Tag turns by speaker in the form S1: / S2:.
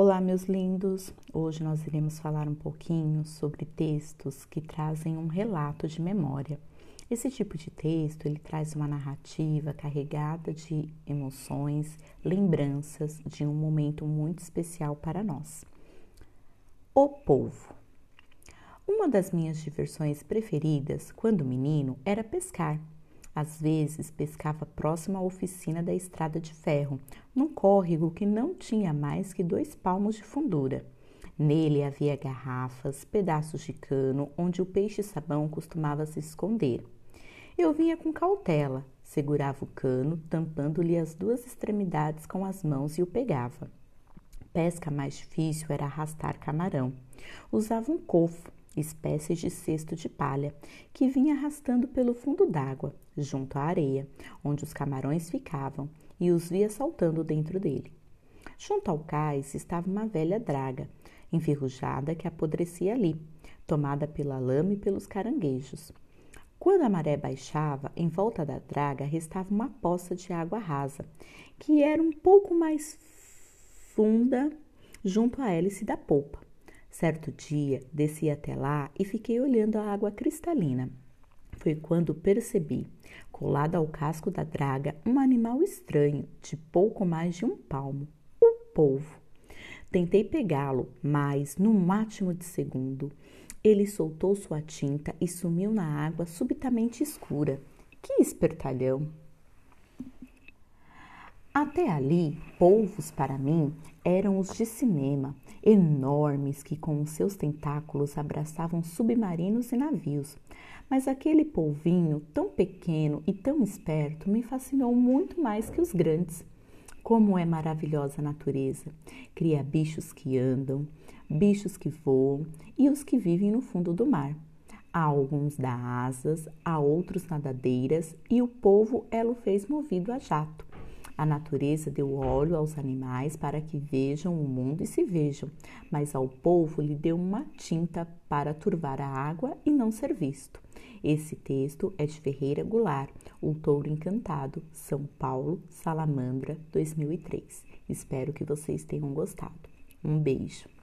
S1: Olá, meus lindos! Hoje nós iremos falar um pouquinho sobre textos que trazem um relato de memória. Esse tipo de texto, ele traz uma narrativa carregada de emoções, lembranças de um momento muito especial para nós. O Povo. Uma das minhas diversões preferidas, quando menino, era pescar. Às vezes pescava próximo à oficina da estrada de ferro, num córrego que não tinha mais que dois palmos de fundura. Nele havia garrafas, pedaços de cano, onde o peixe-sabão costumava se esconder. Eu vinha com cautela, segurava o cano, tampando-lhe as duas extremidades com as mãos e o pegava. Pesca mais difícil era arrastar camarão. Usava um cofo, espécie de cesto de palha, que vinha arrastando pelo fundo d'água, junto à areia, onde os camarões ficavam, e os via saltando dentro dele. Junto ao cais estava uma velha draga, enferrujada que apodrecia ali, tomada pela lama e pelos caranguejos. Quando a maré baixava, em volta da draga restava uma poça de água rasa, que era um pouco mais funda junto à hélice da polpa. Certo dia, desci até lá e fiquei olhando a água cristalina. Foi quando percebi, colado ao casco da draga, um animal estranho, de pouco mais de um palmo o polvo. Tentei pegá-lo, mas, num átimo de segundo, ele soltou sua tinta e sumiu na água subitamente escura. Que espertalhão! Até ali, polvos para mim eram os de cinema, enormes que com os seus tentáculos abraçavam submarinos e navios. Mas aquele polvinho, tão pequeno e tão esperto, me fascinou muito mais que os grandes. Como é maravilhosa a natureza! Cria bichos que andam, bichos que voam e os que vivem no fundo do mar. Há alguns da asas, há outros nadadeiras e o povo ela o fez movido a jato. A natureza deu óleo aos animais para que vejam o mundo e se vejam, mas ao povo lhe deu uma tinta para turvar a água e não ser visto. Esse texto é de Ferreira Goulart, O Touro Encantado, São Paulo, Salamandra, 2003. Espero que vocês tenham gostado. Um beijo.